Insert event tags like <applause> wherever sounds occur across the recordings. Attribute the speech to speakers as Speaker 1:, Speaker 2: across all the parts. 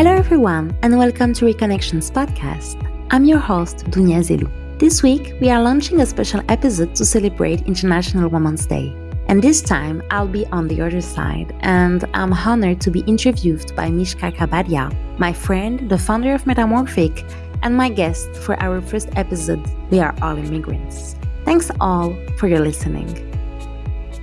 Speaker 1: Hello, everyone, and welcome to Reconnections podcast. I'm your host, Dounia Zellou. This week, we are launching a special episode to celebrate International Women's Day. And this time, I'll be on the other side, and I'm honored to be interviewed by Mishka Kapadia, my friend, the founder of Metamorphic, and my guest for our first episode, We Are All Immigrants. Thanks all for your listening.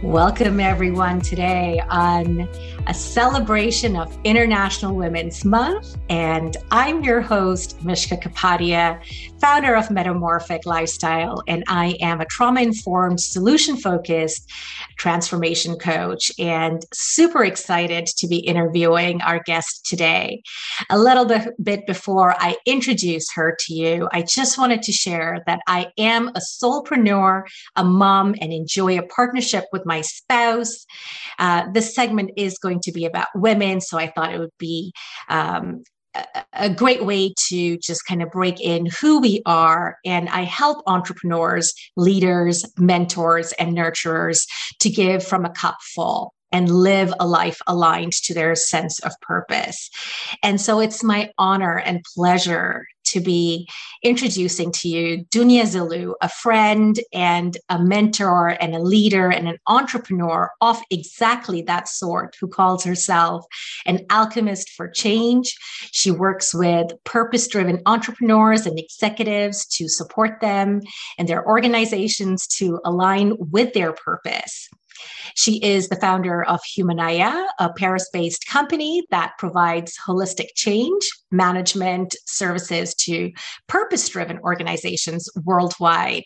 Speaker 2: Welcome, everyone, today on a celebration of International Women's Month. And I'm your host, Mishka Kapadia, founder of Metamorphic Lifestyle. And I am a trauma informed, solution focused transformation coach and super excited to be interviewing our guest today. A little bit before I introduce her to you, I just wanted to share that I am a soulpreneur, a mom, and enjoy a partnership with my spouse. Uh, this segment is going to be about women, so I thought it would be um, a great way to just kind of break in who we are. And I help entrepreneurs, leaders, mentors, and nurturers to give from a cup full and live a life aligned to their sense of purpose. And so it's my honor and pleasure to be introducing to you Dounia Zellou, a friend and a mentor and a leader and an entrepreneur of exactly that sort who calls herself an alchemist for change. She works with purpose driven entrepreneurs and executives to support them and their organizations to align with their purpose. She is the founder of Humanaya, a Paris based company that provides holistic change management services to purpose driven organizations worldwide.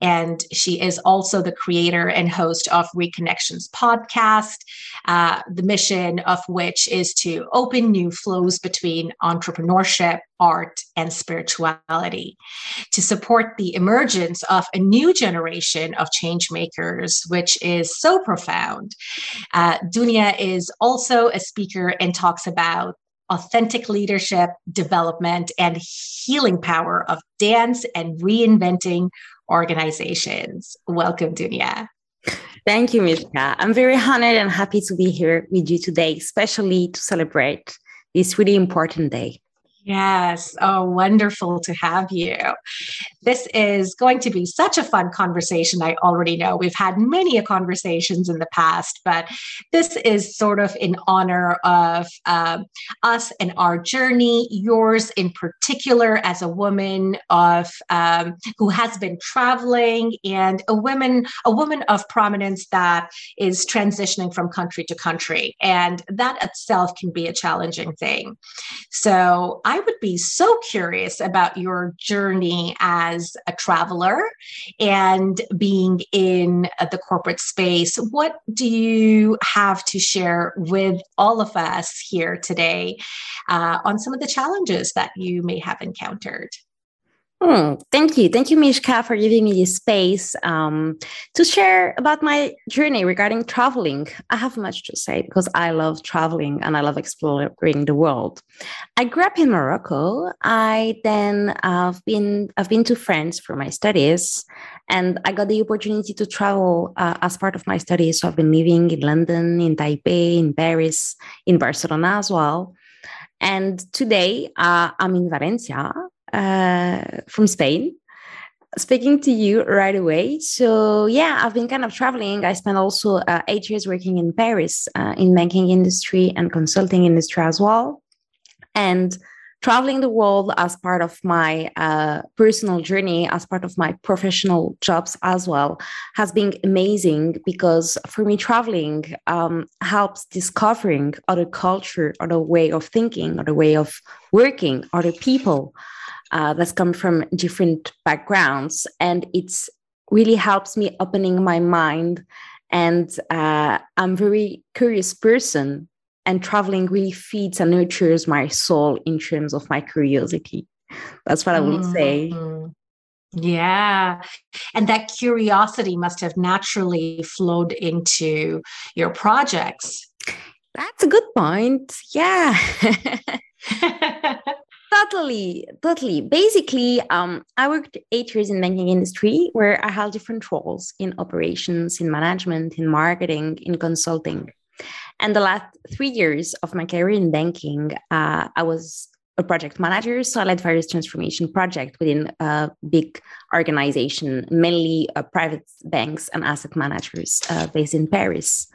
Speaker 2: And she is also the creator and host of Reconnections podcast, uh, the mission of which is to open new flows between entrepreneurship, art, and spirituality to support the emergence of a new generation of change makers, which is so profound. Uh, Dounia is also a speaker and talks about authentic leadership, development, and healing power of dance and reinventing organizations. Welcome, Dounia.
Speaker 1: Thank you, Mishka. I'm very honored and happy to be here with you today, especially to celebrate this really important day.
Speaker 2: Yes. Oh, wonderful to have you. This is going to be such a fun conversation. I already know we've had many a conversations in the past, but this is sort of in honor of uh, us and our journey, yours in particular as a woman of um, who has been traveling and a woman, a woman of prominence that is transitioning from country to country. And that itself can be a challenging thing. So I I would be so curious about your journey as a traveler and being in the corporate space. What do you have to share with all of us here today uh, on some of the challenges that you may have encountered?
Speaker 1: Hmm, thank you. Thank you, Mishka, for giving me this space um, to share about my journey regarding traveling. I have much to say because I love traveling and I love exploring the world. I grew up in Morocco. I then have been I've been to France for my studies, and I got the opportunity to travel uh, as part of my studies. So I've been living in London, in Taipei, in Paris, in Barcelona as well. And today uh, I'm in Valencia uh, from Spain speaking to you right away. So yeah, I've been kind of traveling. I spent also uh, eight years working in Paris uh, in banking industry and consulting industry as well, and traveling the world as part of my uh, personal journey, as part of my professional jobs as well, has been amazing because for me, traveling um, helps discovering other culture, other way of thinking, other way of working, other people uh, that's come from different backgrounds and it's really helps me opening my mind and uh, i'm very curious person and traveling really feeds and nurtures my soul in terms of my curiosity that's what i would say mm-hmm.
Speaker 2: Yeah. And that curiosity must have naturally flowed into your projects.
Speaker 1: That's a good point. Yeah. <laughs> Totally, totally. Basically, um, I worked eight years in banking industry where I held different roles in operations, in management, in marketing, in consulting. And the last three years of my career in banking, uh, I was a project manager. So I led various transformation projects within a big organization, mainly uh, private banks and asset managers uh, based in Paris.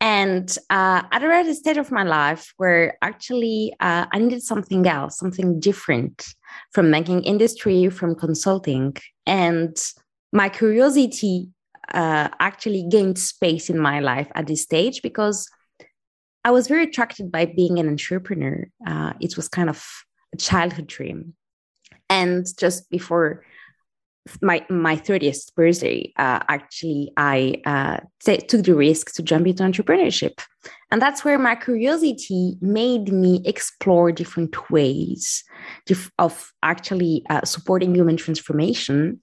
Speaker 1: And uh, at a stage of my life where actually uh, I needed something else, something different from banking industry, from consulting. And my curiosity uh, actually gained space in my life at this stage because I was very attracted by being an entrepreneur. Uh, it was kind of a childhood dream. And just before my my 30th birthday, uh, actually, I uh, t- took the risk to jump into entrepreneurship, and that's where my curiosity made me explore different ways of actually uh, supporting human transformation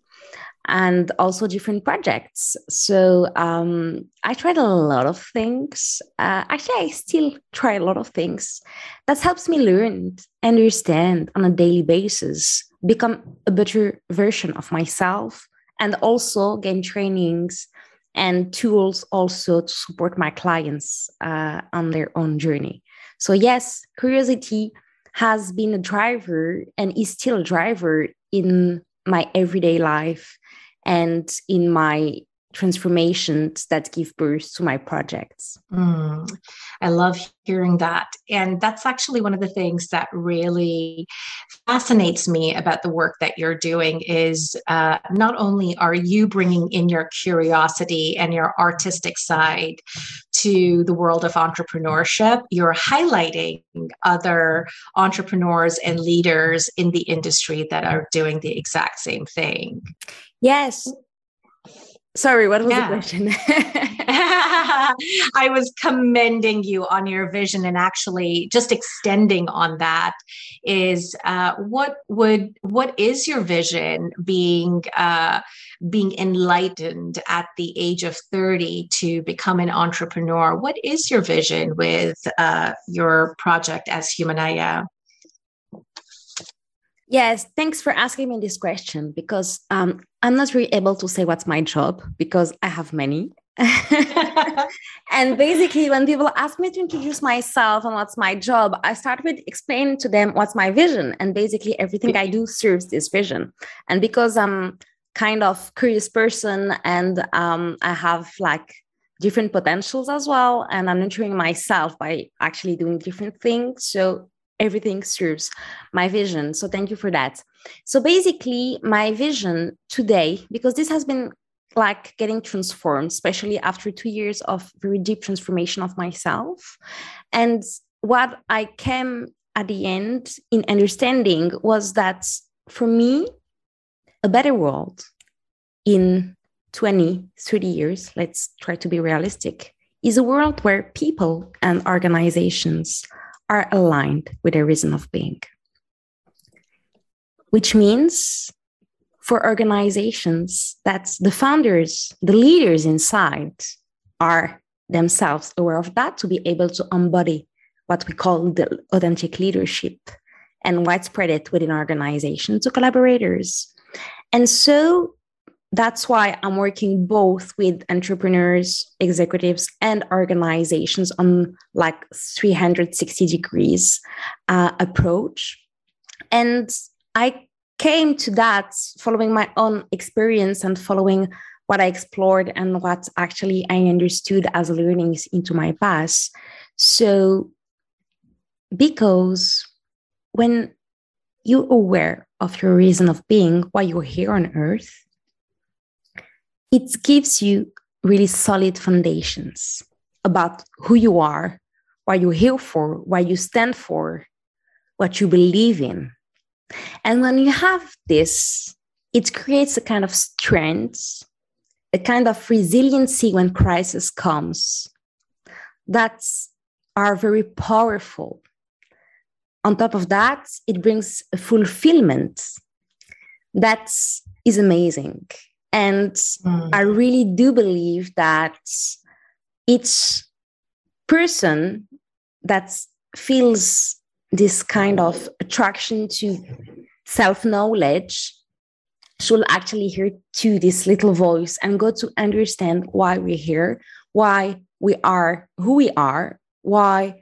Speaker 1: and also different projects. So um, I tried a lot of things. Uh, actually, I still try a lot of things. That helps me learn, and understand on a daily basis, become a better version of myself, and also gain trainings and tools also to support my clients uh, on their own journey. So yes, curiosity has been a driver and is still a driver in my everyday life and in my transformations that give birth to my projects.
Speaker 2: Mm, I love hearing that. And that's actually one of the things that really fascinates me about the work that you're doing is uh, not only are you bringing in your curiosity and your artistic side to the world of entrepreneurship, you're highlighting other entrepreneurs and leaders in the industry that are doing the exact same thing.
Speaker 1: Yes, Sorry, what was yeah. the question? <laughs>
Speaker 2: I was commending you on your vision and actually just extending on that is uh, what would what is your vision being uh, being enlightened at the age of 30 to become an entrepreneur? What is your vision with uh, your project as Humanaya?
Speaker 1: Yes, thanks for asking me this question because um, I'm not really able to say what's my job because I have many. <laughs> and basically, when people ask me to introduce myself and what's my job, I start with explaining to them what's my vision. And basically, everything I do serves this vision. And because I'm kind of curious person and um, I have like different potentials as well, and I'm nurturing myself by actually doing different things. So everything serves my vision. So thank you for that. So basically, my vision today, because this has been like getting transformed, especially after two years of very deep transformation of myself. And what I came at the end in understanding was that for me, a better world in 20, 30 years, let's try to be realistic, is a world where people and organizations are aligned with their reason of being. Which means for organizations that the founders, the leaders inside are themselves aware of that to be able to embody what we call the authentic leadership and widespread it within organizations to collaborators. And so that's why I'm working both with entrepreneurs, executives, and organizations on like 360 degrees uh, approach. And I came to that following my own experience and following what I explored and what actually I understood as learnings into my past. So, because when you're aware of your reason of being, why you're here on earth, it gives you really solid foundations about who you are, what you're here for, what you stand for, what you believe in. And when you have this, it creates a kind of strength, a kind of resiliency when crisis comes that are very powerful. On top of that, it brings a fulfillment that is amazing. And mm. I really do believe that each person that feels this kind of attraction to self knowledge should actually hear to this little voice and go to understand why we're here, why we are who we are, why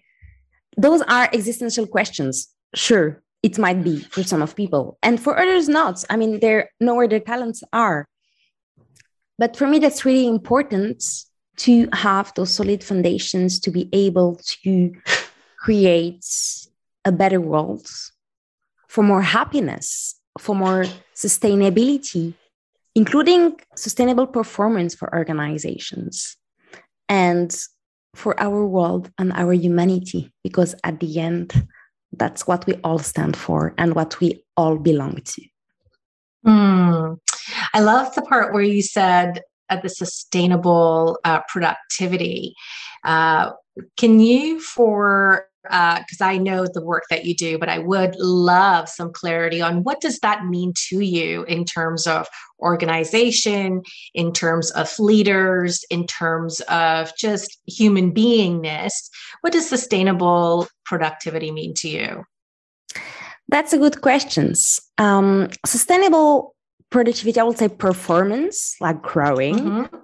Speaker 1: those are existential questions. Sure, it might be for some of people, and for others not. I mean, they know where their talents are. But for me, that's really important to have those solid foundations to be able to create a better world for more happiness, for more sustainability, including sustainable performance for organizations and for our world and our humanity, because at the end, that's what we all stand for and what we all belong to.
Speaker 2: Mm. I love the part where you said uh, the sustainable uh, productivity. Uh, can you, for because uh, I know the work that you do, but I would love some clarity on what does that mean to you in terms of organization, in terms of leaders, in terms of just human beingness. What does sustainable productivity mean to you?
Speaker 1: That's a good question. Um, sustainable productivity, I would say performance, like growing. Mm-hmm.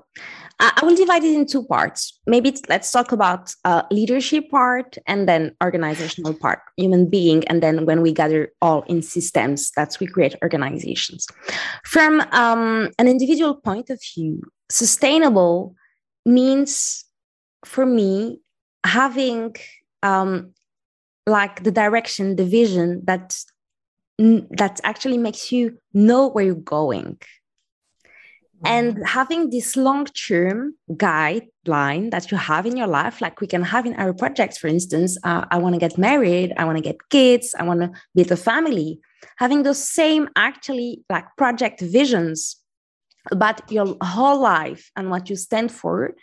Speaker 1: I will divide it in two parts. Maybe let's talk about uh, leadership part and then organizational part, human being, and then when we gather all in systems, that's we create organizations. From um, an individual point of view, sustainable means for me having um, like the direction, the vision that that actually makes you know where you're going. And having this long term guideline that you have in your life, like we can have in our projects, for instance, uh, I want to get married, I want to get kids, I want to build a family, having those same actually like project visions about your whole life and what you stand for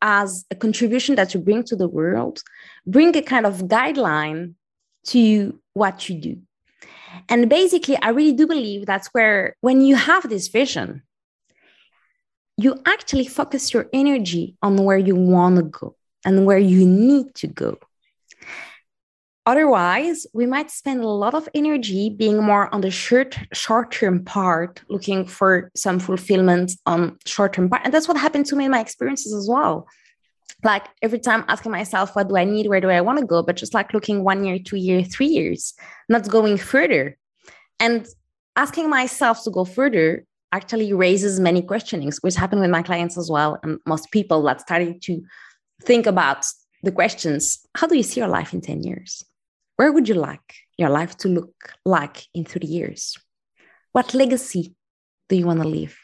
Speaker 1: as a contribution that you bring to the world, bring a kind of guideline to what you do. And basically, I really do believe that's where, when you have this vision, you actually focus your energy on where you want to go and where you need to go. Otherwise, we might spend a lot of energy being more on the short short-term part, looking for some fulfillment on short-term part. And that's what happened to me in my experiences as well. Like every time asking myself, what do I need? Where do I want to go? But just like looking one year, two year three years, not going further. And asking myself to go further actually raises many questionings, which happen with my clients as well, and most people that started to think about the questions: How do you see your life in ten years? Where would you like your life to look like in thirty years? What legacy do you want to leave?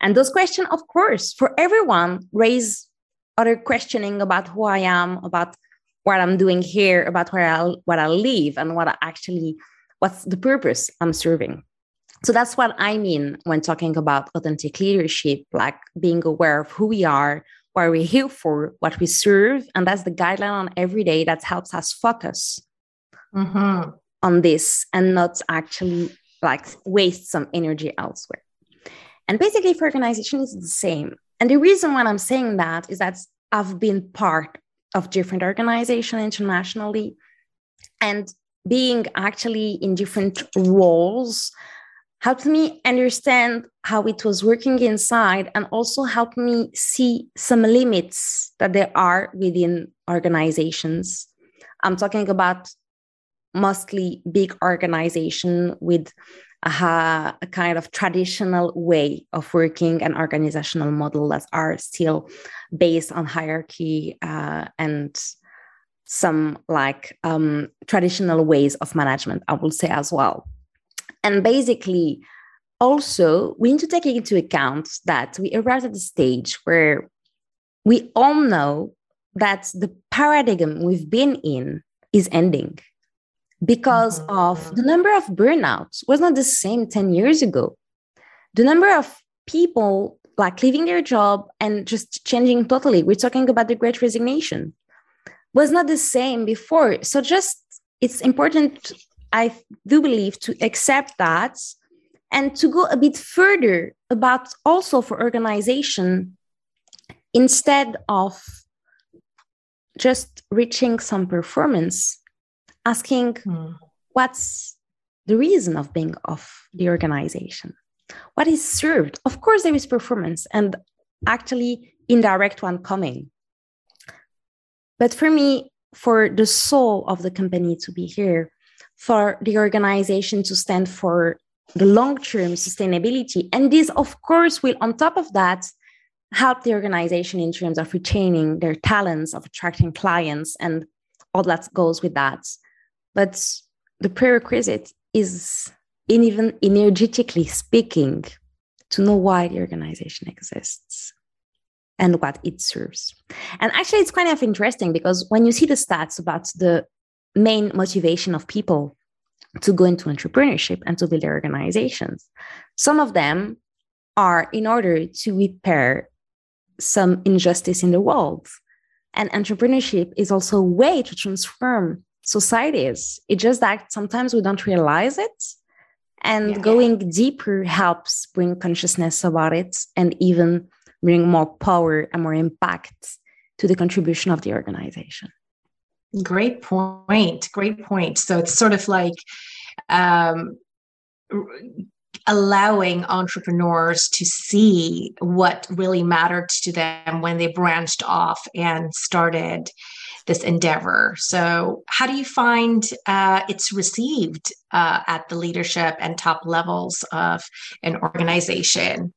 Speaker 1: And those questions, of course, for everyone, raise other questioning about who I am, about what I'm doing here, about where I what I live, and what I actually what's the purpose I'm serving. So that's what I mean when talking about authentic leadership, like being aware of who we are, what we're here for, what we serve. And that's the guideline on every day that helps us focus mm-hmm. on this and not actually like waste some energy elsewhere. And basically, for organization, it's the same. And the reason why I'm saying that is that I've been part of different organizations internationally and being actually in different roles helped me understand how it was working inside and also helped me see some limits that there are within organizations. I'm talking about mostly big organization with a, a, kind of traditional way of working and organizational model that are still based on hierarchy uh, and some like um, traditional ways of management i will say as well. And basically, also, we need to take into account that we arrived at the stage where we all know that the paradigm we've been in is ending because mm-hmm. of the number of burnouts was not the same 10 years ago. The number of people like leaving their job and just changing totally. We're talking about the great resignation was not the same before. So just it's important I do believe to accept that and to go a bit further about also for organization instead of just reaching some performance asking hmm. what's the reason of being of the organization what is served of course there is performance and actually indirect one coming. But for me, for the soul of the company to be here, for the organization to stand for the long term sustainability. And this, of course, will, on top of that, help the organization in terms of retaining their talents, of attracting clients, and all that goes with that. But the prerequisite is, in even energetically speaking, to know why the organization exists and what it serves. And actually, it's kind of interesting because when you see the stats about the main motivation of people to go into entrepreneurship and to build their organizations, some of them are in order to repair some injustice in the world. And entrepreneurship is also a way to transform societies. It's just that sometimes we don't realize it. And yeah. going deeper helps bring consciousness about it and even bring more power and more impact to the contribution of the organization.
Speaker 2: Great point. Great point. So it's sort of like um, allowing entrepreneurs to see what really mattered to them when they branched off and started this endeavor. So, how do you find uh, it's received uh, at the leadership and top levels of an organization?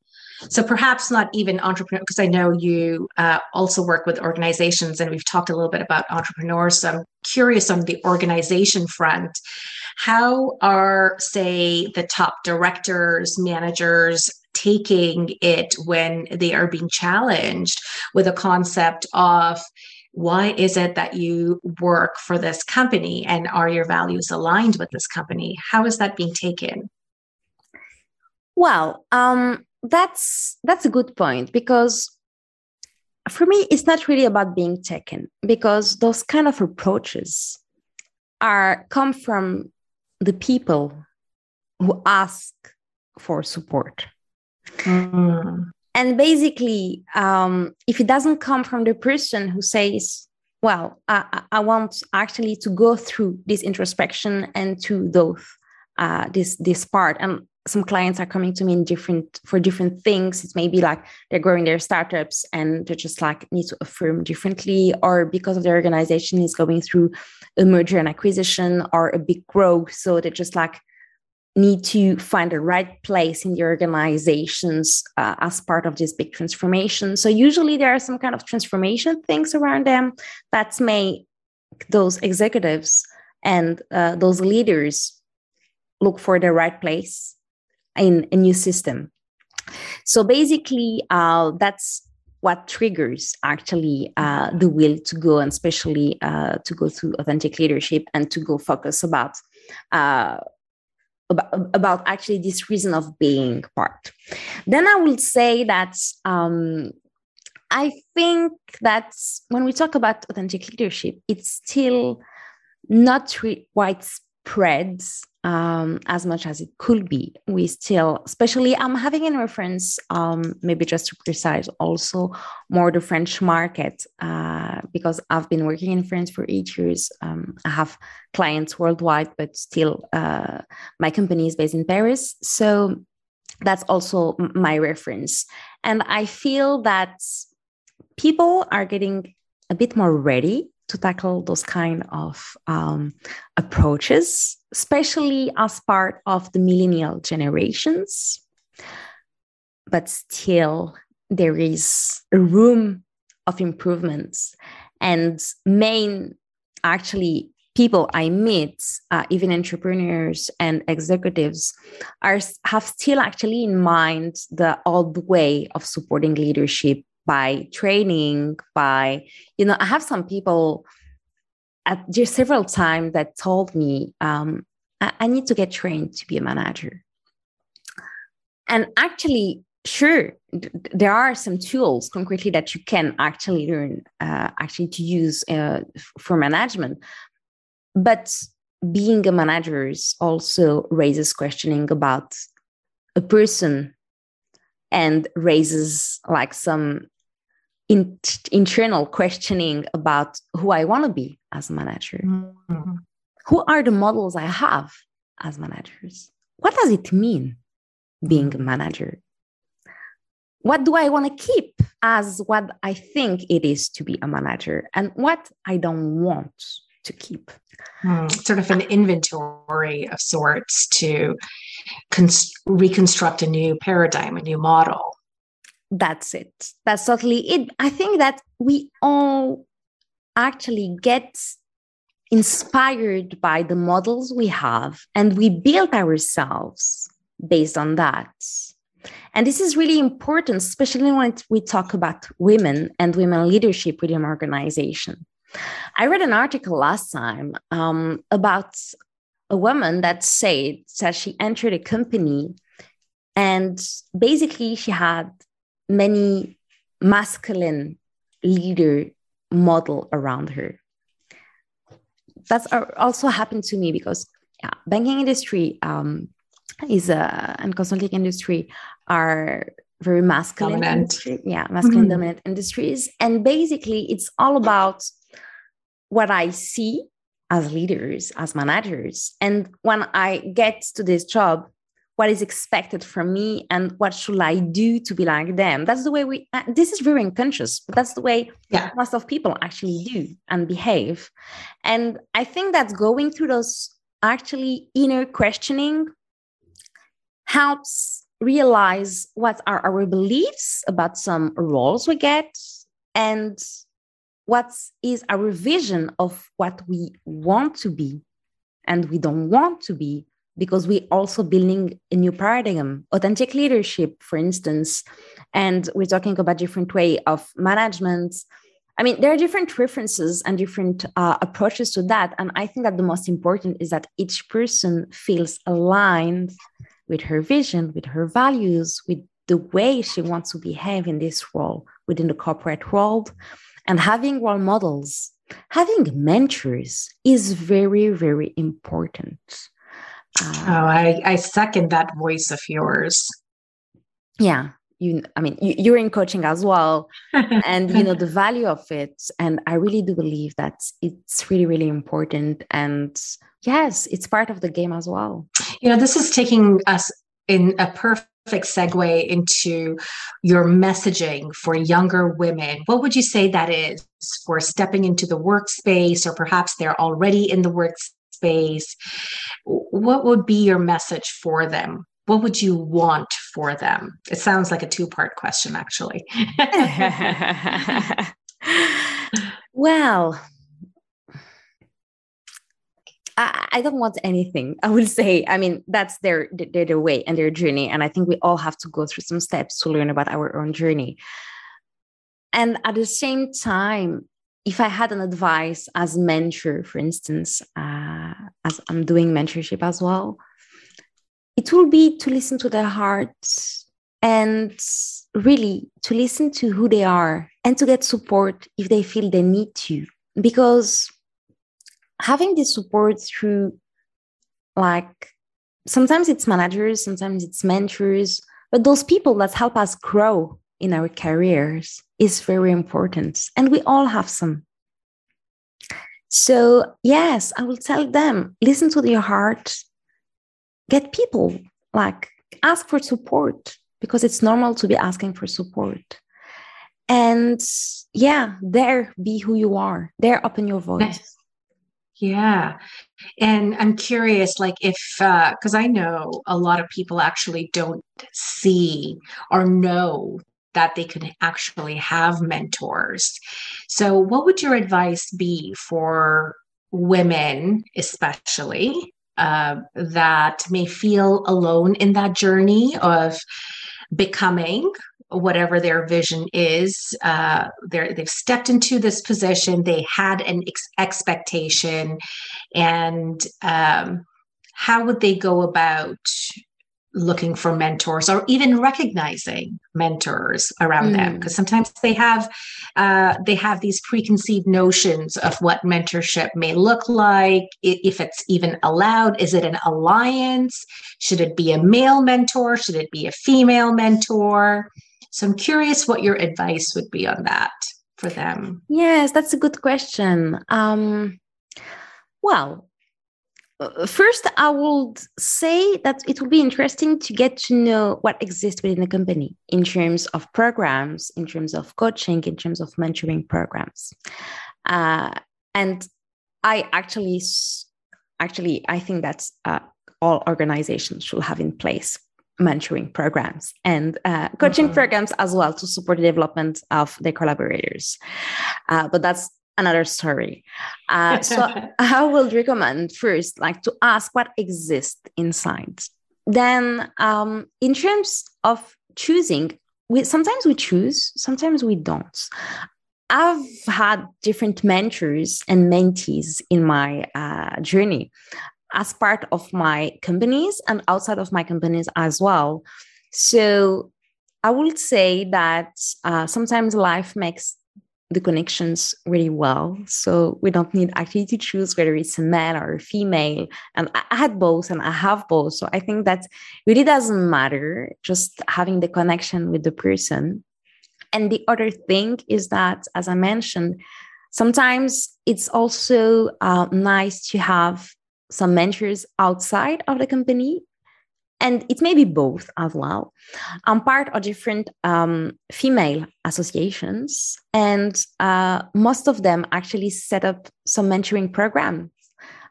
Speaker 2: So perhaps not even entrepreneur, because I know you uh, also work with organizations, and we've talked a little bit about entrepreneurs. So I'm curious on the organization front. How are, say, the top directors, managers taking it when they are being challenged with a concept of why is it that you work for this company and are your values aligned with this company? How is that being taken?
Speaker 1: Well, um, that's that's a good point because for me it's not really about being taken because those kind of approaches are come from the people who ask for support mm. And basically um, if it doesn't come from the person who says well I, I want actually to go through this introspection and to those uh, this this part. And some clients are coming to me in different for different things. It's maybe like they're growing their startups and they just like need to affirm differently or because of their organization is going through a merger and acquisition or a big growth. So they just like need to find the right place in the organizations uh, as part of this big transformation so usually there are some kind of transformation things around them that's make those executives and uh, those leaders look for the right place in a new system. So basically, uh, that's what triggers actually uh, the will to go and especially uh, to go through authentic leadership and to go focus about, uh, about about actually this reason of being part. Then I will say that um, I think that when we talk about authentic leadership, it's still not re- widespread um, as much as it could be. We still, especially, I'm having in reference, um, maybe just to precise, also more the French market, uh, because I've been working in France for eight years. Um, I have clients worldwide, but still, uh, my company is based in Paris. So that's also my reference. And I feel that people are getting a bit more ready to tackle those kind of um, approaches, especially as part of the millennial generations. But still, there is a room of improvements. And main, actually, people I meet, uh, even entrepreneurs and executives, are have still actually in mind the old way of supporting leadership by training, by, you know, I have some people at just several times that told me, um, I, I need to get trained to be a manager. And actually, sure there are some tools concretely that you can actually learn uh, actually to use uh, for management but being a manager also raises questioning about a person and raises like some in, internal questioning about who I want to be as a manager. Mm-hmm. Who are the models I have as managers? What does it mean being a manager? what do I want to keep as what I think it is to be a manager and what I don't want to keep.
Speaker 2: Hmm, sort of an inventory of sorts to cons- reconstruct a new paradigm, a new model.
Speaker 1: That's it. That's totally it. I think that we all actually get inspired by the models we have and we build ourselves based on that. And this is really important, especially when we talk about women and women leadership within organization. I read an article last time um, about a woman that said that she entered a company and basically she had many masculine leader model around her. That's also happened to me because yeah, banking industry um, is a and consulting industry are very masculine industry, yeah masculine mm-hmm. dominant industries and basically it's all about what i see as leaders as managers and when i get to this job what is expected from me and what should i do to be like them. That's the way we uh, this is very unconscious but that's the way yeah. most of people actually do and behave. And i think that going through those actually inner questioning helps realize what are our beliefs about some roles we get and what is our vision of what we want to be and we don't want to be because we're also building a new paradigm authentic leadership for instance and we're talking about different way of management i mean there are different references and different uh, approaches to that and i think that the most important is that each person feels aligned with her vision, with her values, with the way she wants to behave in this role within the corporate world. And having role models, having mentors is very, very important.
Speaker 2: Uh, oh, I, I second that voice of yours.
Speaker 1: Yeah. You, I mean, you, you're in coaching as well, <laughs> and you know the value of it. And I really do believe that it's really, really important. And yes, it's part of the game as well.
Speaker 2: You know, this is taking us in a perfect segue into your messaging for younger women. What would you say that is for stepping into the workspace, or perhaps they're already in the workspace? Space, what would be your message for them? What would you want for them? It sounds like a two part question, actually. <laughs>
Speaker 1: well, I, don't want anything. I would say, I mean, that's their, their their way and their journey, and I think we all have to go through some steps to learn about our own journey. And at the same time, if I had an advice as mentor, for instance, uh, as I'm doing mentorship as well, it will be to listen to their hearts and really to listen to who they are and to get support if they feel they need to. Because having this support through like sometimes it's managers, sometimes it's mentors, but those people that help us grow in our careers is very important. And we all have some. So, yes, I will tell them listen to your heart, get people, like ask for support because it's normal to be asking for support. And yeah, there, be who you are, there, open your voice.
Speaker 2: Yeah. And I'm curious, like, if, because uh, I know a lot of people actually don't see or know that they could actually have mentors. So, what would your advice be for women, especially, uh, that may feel alone in that journey of becoming whatever their vision is. Uh, they've stepped into this position. They had an ex- expectation, and um, how would they go about looking for mentors or even recognizing mentors around mm. them because sometimes they have uh, they have these preconceived notions of what mentorship may look like if it's even allowed is it an alliance should it be a male mentor should it be a female mentor so I'm curious what your advice would be on that for them.
Speaker 1: Yes, that's a good question. Um, well, first, I would say that it will be interesting to get to know what exists within the company in terms of programs, in terms of coaching, in terms of mentoring programs. Uh, and I actually, actually, I think that uh, all organizations should have in place mentoring programs and uh, coaching mm-hmm. programs as well to support the development of their collaborators. Uh, but that's another story. Uh, so <laughs> I would recommend first, like to ask what exists inside. Then, um, in terms of choosing, we sometimes we choose, sometimes we don't. I've had different mentors and mentees in my uh, journey as part of my companies and outside of my companies as well. So I would say that uh, sometimes life makes the connections really well. So we don't need actually to choose whether it's a man or a female. And I had both and I have both. So I think that really doesn't matter, just having the connection with the person. And the other thing is that, as I mentioned, sometimes it's also uh, nice to have some mentors outside of the company and it may be both as well. I'm part of different um, female associations, and uh, most of them actually set up some mentoring programs.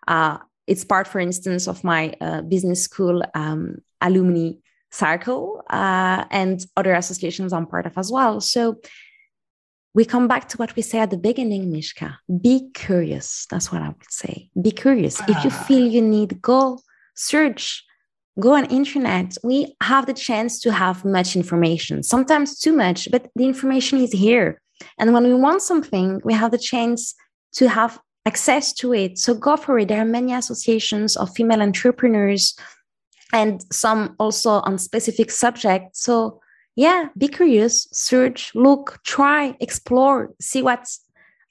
Speaker 1: Uh, it's part, for instance, of my uh, business school um, alumni circle uh, and other associations I'm part of as well. So we come back to what we say at the beginning, Mishka. Be curious. That's what I would say. Be curious. If you ah. feel you need, go search go on internet we have the chance to have much information. Sometimes too much but the information is here. And when we want something we have the chance to have access to it. So go for it. There are many associations of female entrepreneurs and some also on specific subjects. So yeah be curious search look try explore see what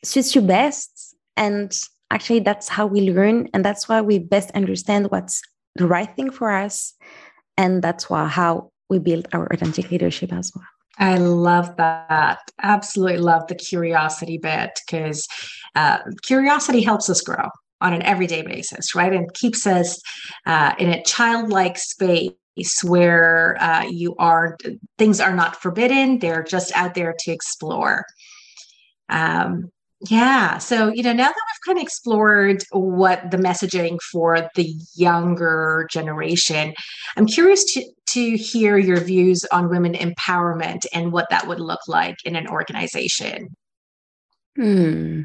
Speaker 1: suits you best. And actually that's how we learn and that's why we best understand what's the right thing for us. And that's why, how we build our authentic leadership as well.
Speaker 2: I love that. Absolutely love the curiosity bit because uh, curiosity helps us grow on an everyday basis, right? And keeps us uh, in a childlike space where uh, you are things are not forbidden; they're just out there to explore. Um, yeah. So, you know, now that we've kind of explored what the messaging for the younger generation, I'm curious to, to hear your views on women empowerment and what that would look like in an organization.
Speaker 1: Hmm.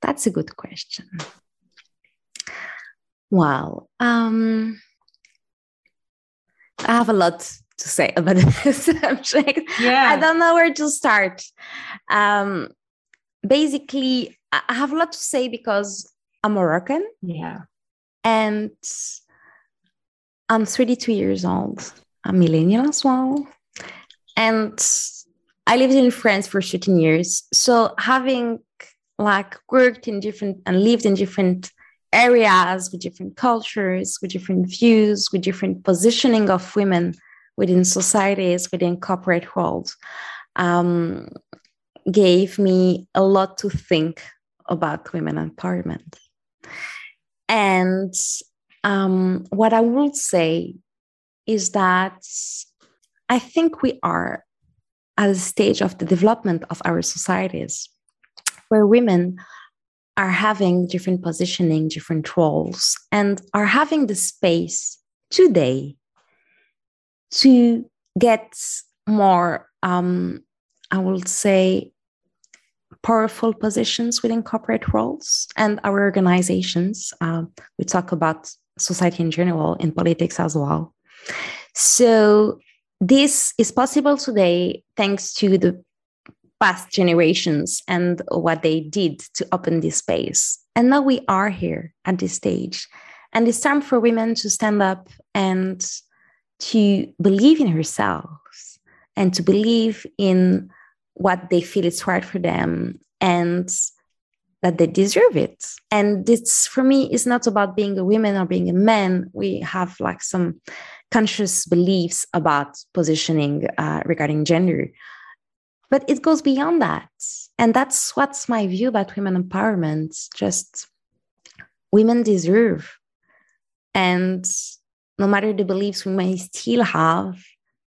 Speaker 1: That's a good question. Wow. Um, I have a lot to say about <laughs> this subject. Yeah. I don't know where to start. Um, basically, I have a lot to say because I'm Moroccan.
Speaker 2: Yeah.
Speaker 1: And I'm 32 years old. I'm millennial as well. And I lived in France for 13 years. So having like worked in different and lived in different areas with different cultures, with different views, with different positioning of women within societies, within corporate world. Um, gave me a lot to think about women empowerment. And um, what I would say is that I think we are at a stage of the development of our societies where women are having different positioning, different roles, and are having the space today to get more um, I would say, powerful positions within corporate roles and our organizations. Uh, we talk about society in general, in politics as well. So, this is possible today thanks to the past generations and what they did to open this space. And now we are here at this stage. And it's time for women to stand up and to believe in herself and to believe in what they feel is right for them and that they deserve it. And this for me is not about being a woman or being a man. We have like some conscious beliefs about positioning uh, regarding gender, but it goes beyond that. And that's what's my view about women empowerment. Just women deserve. And no matter the beliefs we may still have,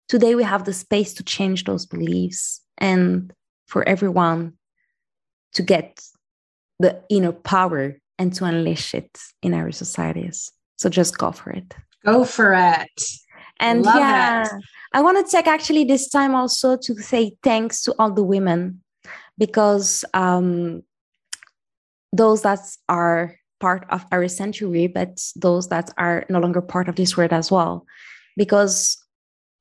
Speaker 1: today we have the space to change those beliefs and for everyone to get the inner power and to unleash it in our societies. So just go for it.
Speaker 2: Go for it.
Speaker 1: And Love yeah, it. I want to take actually this time also to say thanks to all the women because um, those that are part of our century, but those that are no longer part of this world as well. Because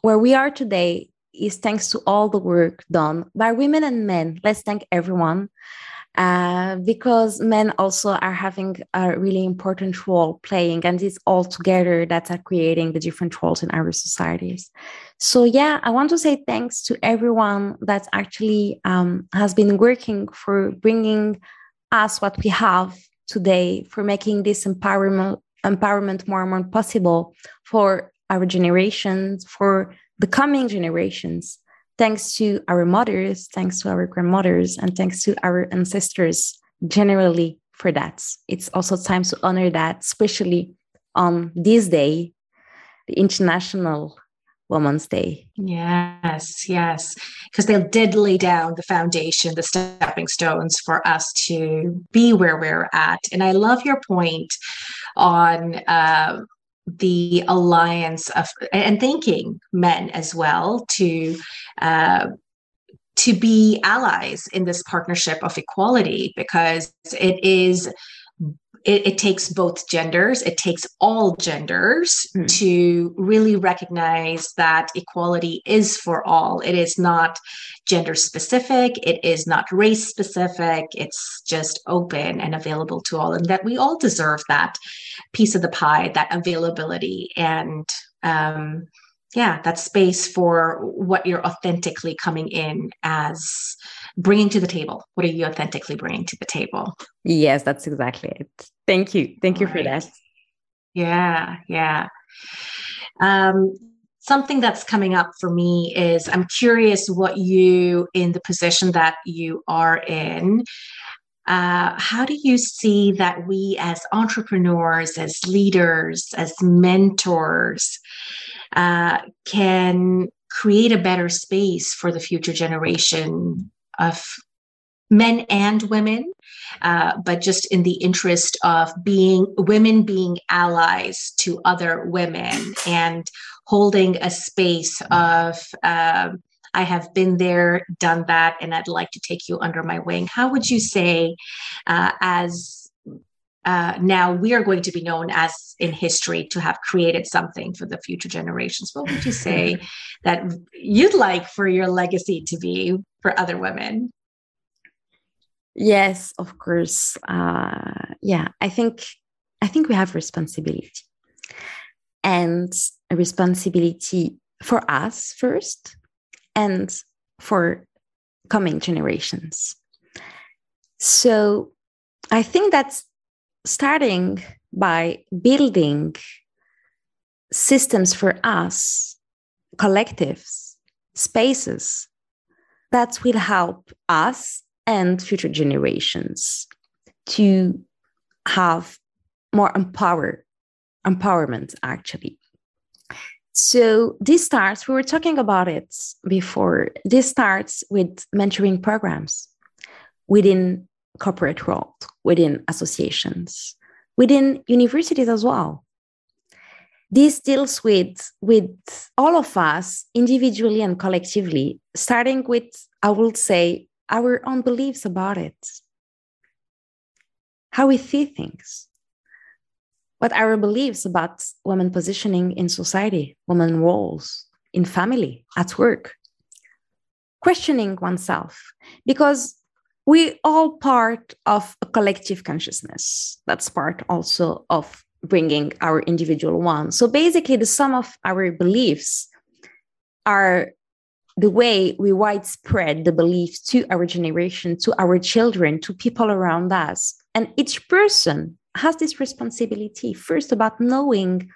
Speaker 1: where we are today is thanks to all the work done by women and men. Let's thank everyone. Uh, because men also are having a really important role playing, and it's all together that are creating the different roles in our societies. So, yeah, I want to say thanks to everyone that actually um, has been working for bringing us what we have today, for making this empowerment empowerment more and more possible for our generations, for the coming generations, thanks to our mothers, thanks to our grandmothers, and thanks to our ancestors generally for that. It's also time to honor that, especially on this day, the International Women's Day.
Speaker 2: Yes, yes, because they did lay down the foundation, the stepping stones for us to be where we're at. And I love your point on uh, the alliance of and thanking men as well to uh, to be allies in this partnership of equality because it is it, it, takes both genders, it takes all genders mm. to really recognize that equality is for all. It is not gender specific, it is not race specific, it's just open and available to all, and that we all deserve that piece of the pie, that availability. And um, yeah, that space for what you're authentically coming in as bringing to the table. What are you authentically bringing to the table?
Speaker 1: Yes, that's exactly it. Thank you. Thank All you for that.
Speaker 2: Yeah, yeah. Um, something that's coming up for me is I'm curious what you, in the position that you are in, uh, how do you see that we as entrepreneurs, as leaders, as mentors, uh, can create a better space for the future generation of men and women, uh, but just in the interest of being women being allies to other women and holding a space of. Uh, I have been there, done that, and I'd like to take you under my wing. How would you say, uh, as uh, now we are going to be known as in history to have created something for the future generations. What would you <laughs> say that you'd like for your legacy to be for other women?
Speaker 1: Yes, of course. Uh, yeah, I think I think we have responsibility, and a responsibility for us first, and for coming generations. So I think that's starting by building systems for us, collectives, spaces that will help us and future generations to have more empower empowerment actually. So this starts we were talking about it before this starts with mentoring programs within corporate world, within associations, within universities as well. This deals with, with all of us individually and collectively, starting with, I would say, our own beliefs about it, how we see things, what our beliefs about women positioning in society, women roles in family, at work, questioning oneself. Because we all part of a collective consciousness. That's part also of bringing our individual one so basically the sum of our beliefs are the way we widespread the beliefs to our generation to our children to people around us. And each person has this responsibility. First about knowing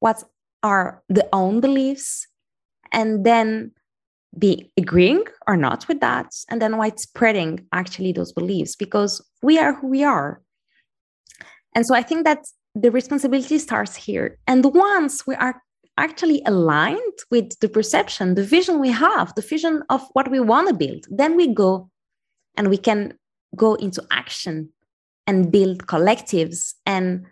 Speaker 1: what are the own beliefs and then be agreeing or not with that and then widespreading actually those beliefs because we are who we are And so I think that the responsibility starts here. And once we are actually aligned with the perception, the vision we have, the vision of what we want to build, then we go and we can go into action and build collectives and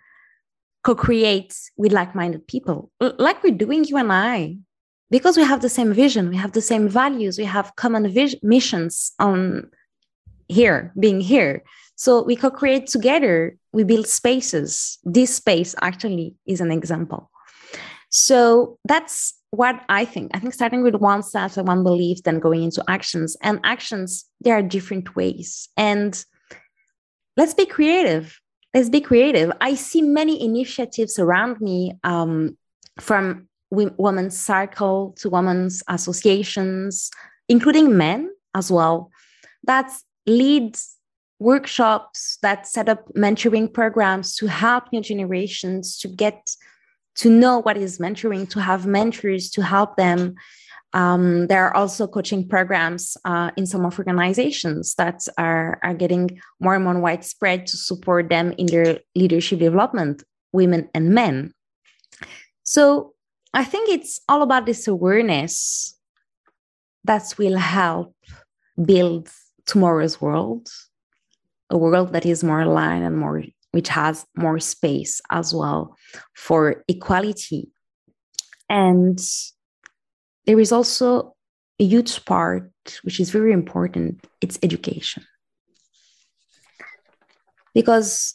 Speaker 1: co-create with like-minded people like we're doing you and i because we have the same vision we have the same values we have common vis- missions on here being here. So we co-create together we build spaces. This space actually is an example. So that's what i think. I think starting with one self and one belief then going into actions. And actions there are different ways. And let's be creative. Let's be creative. I see many initiatives around me um, from women's circle to women's associations including men as well that leads workshops that set up mentoring programs to help new generations to get to know what is mentoring to have mentors to help them um, there are also coaching programs uh, in some of organizations that are, are getting more and more widespread to support them in their leadership development, women and men. So I think it's all about this awareness that will help build tomorrow's world, a world that is more aligned and more, which has more space as well for equality. And there is also a huge part which is very important it's education because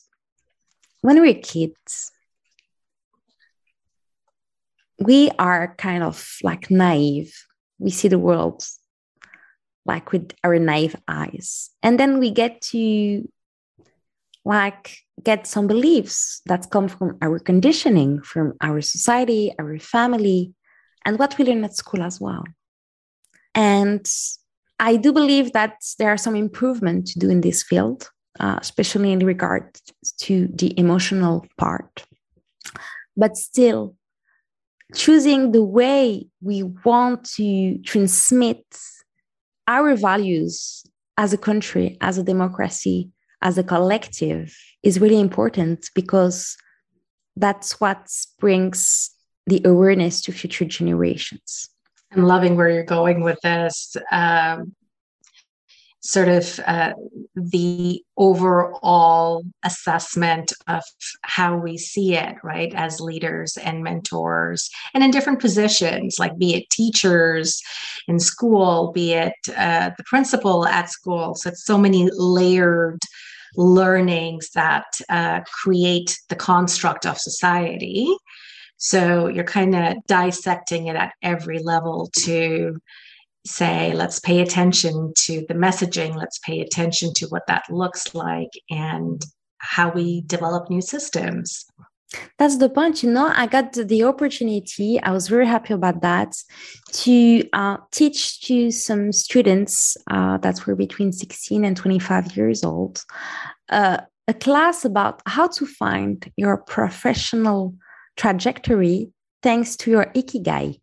Speaker 1: when we're kids we are kind of like naive we see the world like with our naive eyes and then we get to like get some beliefs that come from our conditioning from our society our family and what we learn at school as well. And I do believe that there are some improvement to do in this field, uh, especially in regard to the emotional part. But still, choosing the way we want to transmit our values as a country, as a democracy, as a collective is really important because that's what brings the awareness to future generations.
Speaker 2: I'm loving where you're going with this. Um, sort of uh, the overall assessment of how we see it, right, as leaders and mentors, and in different positions, like be it teachers in school, be it uh, the principal at school. So it's so many layered learnings that uh, create the construct of society. So you're kind of dissecting it at every level to say, let's pay attention to the messaging, let's pay attention to what that looks like and how we develop new systems.
Speaker 1: That's the point. You know, I got the opportunity, I was very happy about that, to uh, teach to some students uh, that were between 16 and 25 years old uh, a class about how to find your professional trajectory thanks to your ikigai.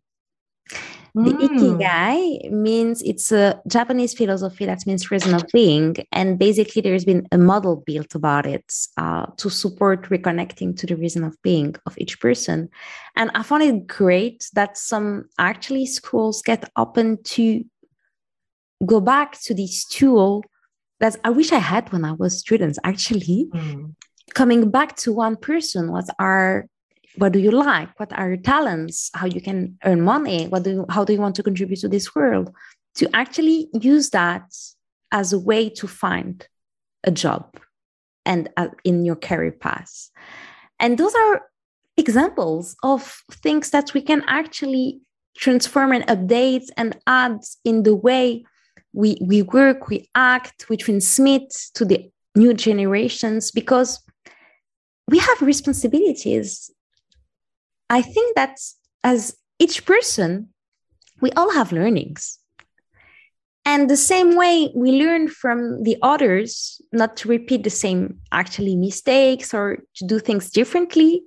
Speaker 1: The mm. ikigai means it's a Japanese philosophy that means reason of being. And basically, there's been a model built about it uh, to support reconnecting to the reason of being of each person. And I found it great that some actually schools get open to go back to this tool that I wish I had when I was students, actually. Mm. Coming back to one person, what are what do you like? What are your talents? How you can earn money? What do you, how do you want to contribute to this world? To actually use that as a way to find a job and uh, in your career path. And those are examples of things that we can actually transform and update and add in the way we, we work we act we transmit to the new generations because we have responsibilities I think that as each person, we all have learnings. And the same way we learn from the others, not to repeat the same actually mistakes or to do things differently.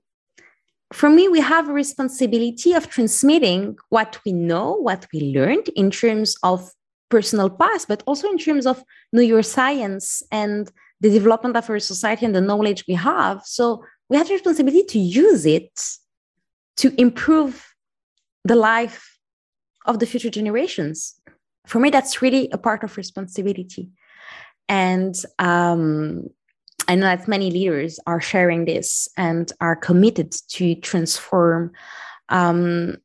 Speaker 1: For me, we have a responsibility of transmitting what we know, what we learned in terms of personal past, but also in terms of neuroscience and the development of our society and the knowledge we have. So we have the responsibility to use it to improve the life of the future generations. For me, that's really a part of responsibility. And um, I know that many leaders are sharing this and are committed to transform um,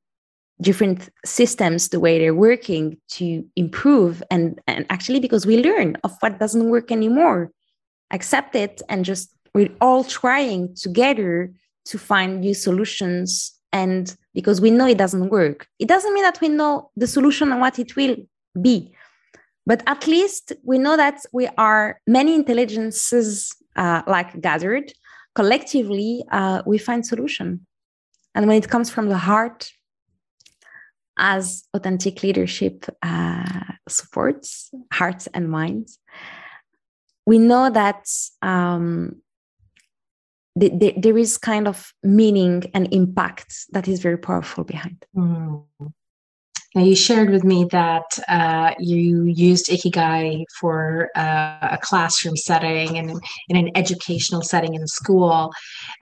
Speaker 1: different systems the way they're working to improve and and actually because we learn of what doesn't work anymore accept it and just we're all trying together to find new solutions and because we know it doesn't work it doesn't mean that we know the solution and what it will be. But at least we know that we are many intelligences uh, like gathered collectively uh, we find solution. And when it comes from the heart as authentic leadership uh, supports hearts and minds, we know that um, the, the, there is kind of meaning and impact that is very powerful behind.
Speaker 2: Mm. Now, you shared with me that uh, you used Ikigai for uh, a classroom setting and in an educational setting in school.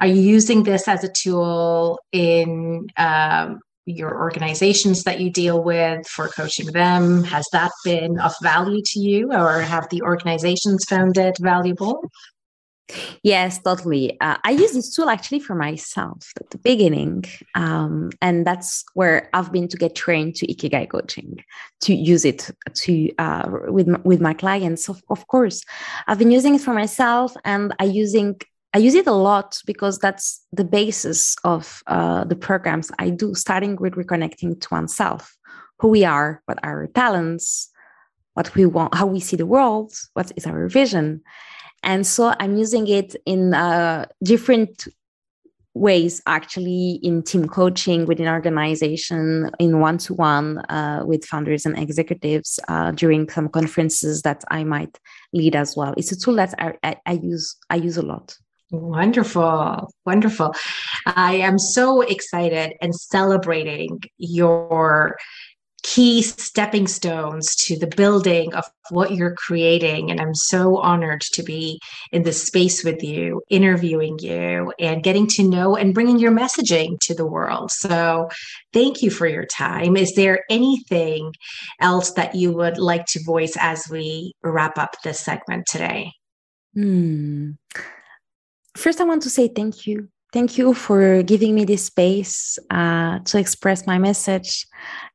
Speaker 2: Are you using this as a tool in um, your organizations that you deal with for coaching them has that been of value to you or have the organizations found it valuable
Speaker 1: yes totally uh, i use this tool actually for myself at the beginning um, and that's where i've been to get trained to ikigai coaching to use it to uh, with with my clients of, of course i've been using it for myself and i using I use it a lot because that's the basis of uh, the programs I do, starting with reconnecting to oneself, who we are, what are our talents, what we want, how we see the world, what is our vision. And so I'm using it in uh, different ways, actually, in team coaching within organization, in one to one with founders and executives uh, during some conferences that I might lead as well. It's a tool that I, I, I use I use a lot.
Speaker 2: Wonderful. Wonderful. I am so excited and celebrating your key stepping stones to the building of what you're creating. And I'm so honored to be in this space with you, interviewing you, and getting to know and bringing your messaging to the world. So thank you for your time. Is there anything else that you would like to voice as we wrap up this segment today?
Speaker 1: Hmm first, I want to say thank you. Thank you for giving me this space uh, to express my message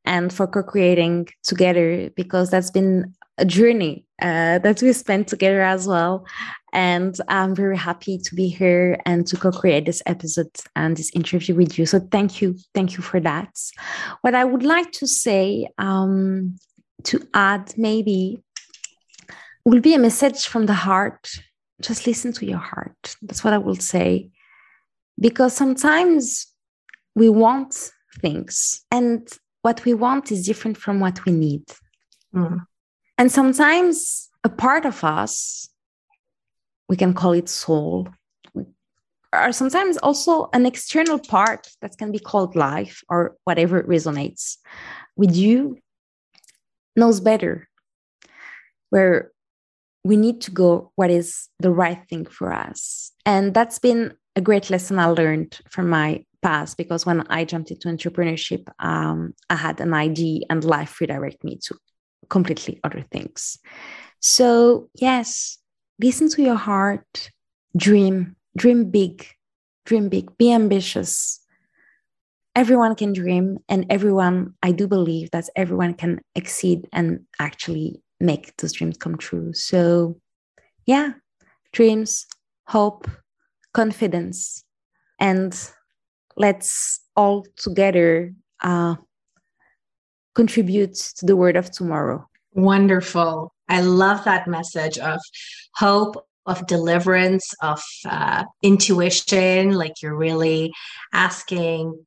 Speaker 1: and for co creating together because that's been a journey uh, that we spent together as well. And I'm very happy to be here and to co create this episode and this interview with you. So, thank you. Thank you for that. What I would like to say um, to add maybe will be a message from the heart just listen to your heart. That's what I will say. Because sometimes we want things, and what we want is different from what we need. Mm. And sometimes a part of us, we can call it soul, or sometimes also an external part that can be called life or whatever resonates with you, knows better. Where we need to go what is the right thing for us. And that's been a great lesson I learned from my past because when I jumped into entrepreneurship, um, I had an idea and life redirected me to completely other things. So, yes, listen to your heart, dream, dream big, dream big, be ambitious. Everyone can dream, and everyone, I do believe that everyone can exceed and actually make those dreams come true. So, yeah, dreams, hope, confidence, and let's all together uh, contribute to the world of tomorrow.
Speaker 2: Wonderful. I love that message of hope, of deliverance, of uh, intuition. Like you're really asking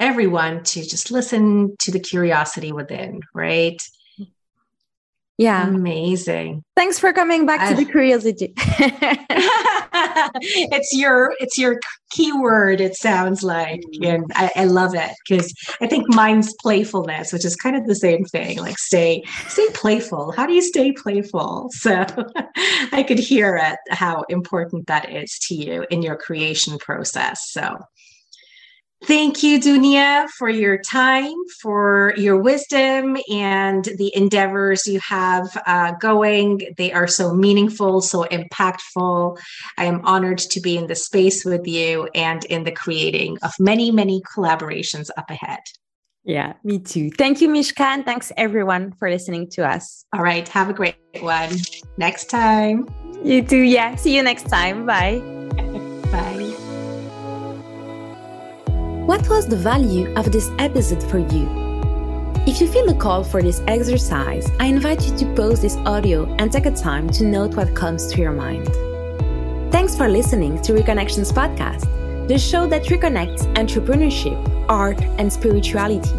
Speaker 2: everyone to just listen to the curiosity within, right?
Speaker 1: Yeah.
Speaker 2: Amazing.
Speaker 1: Thanks for coming back I, to the curiosity. <laughs> <laughs>
Speaker 2: it's your it's your keyword, it sounds like. Mm. And I, I love it because I think mine's playfulness, which is kind of the same thing. Like stay stay playful. How do you stay playful? <laughs> So I could hear it how important that is to you in your creation process. So Thank you, Dounia, for your time, for your wisdom, and the endeavors you have uh, going. They are so meaningful, so impactful. I am honored to be in the space with you and in the creating of many, many collaborations up ahead.
Speaker 1: Yeah, me too. Thank you, Mishka, and thanks everyone for listening to us.
Speaker 2: All right, have a great one. Next time.
Speaker 1: You too. Yeah, see you next time. Bye. <laughs>
Speaker 2: Bye.
Speaker 1: What was the value of this episode for you? If you feel a call for this exercise, I invite you to pause this audio and take a time to note what comes to your mind. Thanks for listening to Reconnections Podcast, the show that reconnects entrepreneurship, art, and spirituality.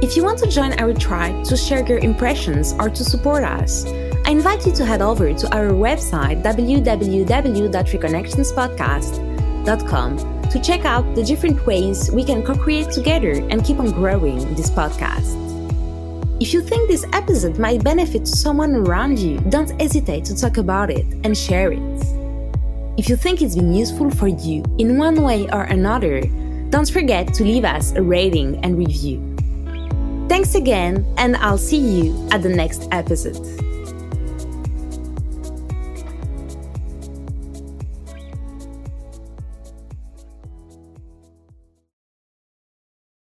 Speaker 1: If you want to join our tribe to share your impressions or to support us, I invite you to head over to our website www.reconnectionspodcast.com to check out the different ways we can co create together and keep on growing this podcast. If you think this episode might benefit someone around you, don't hesitate to talk about it and share it. If you think it's been useful for you in one way or another, don't forget to leave us a rating and review. Thanks again, and I'll see you at the next episode.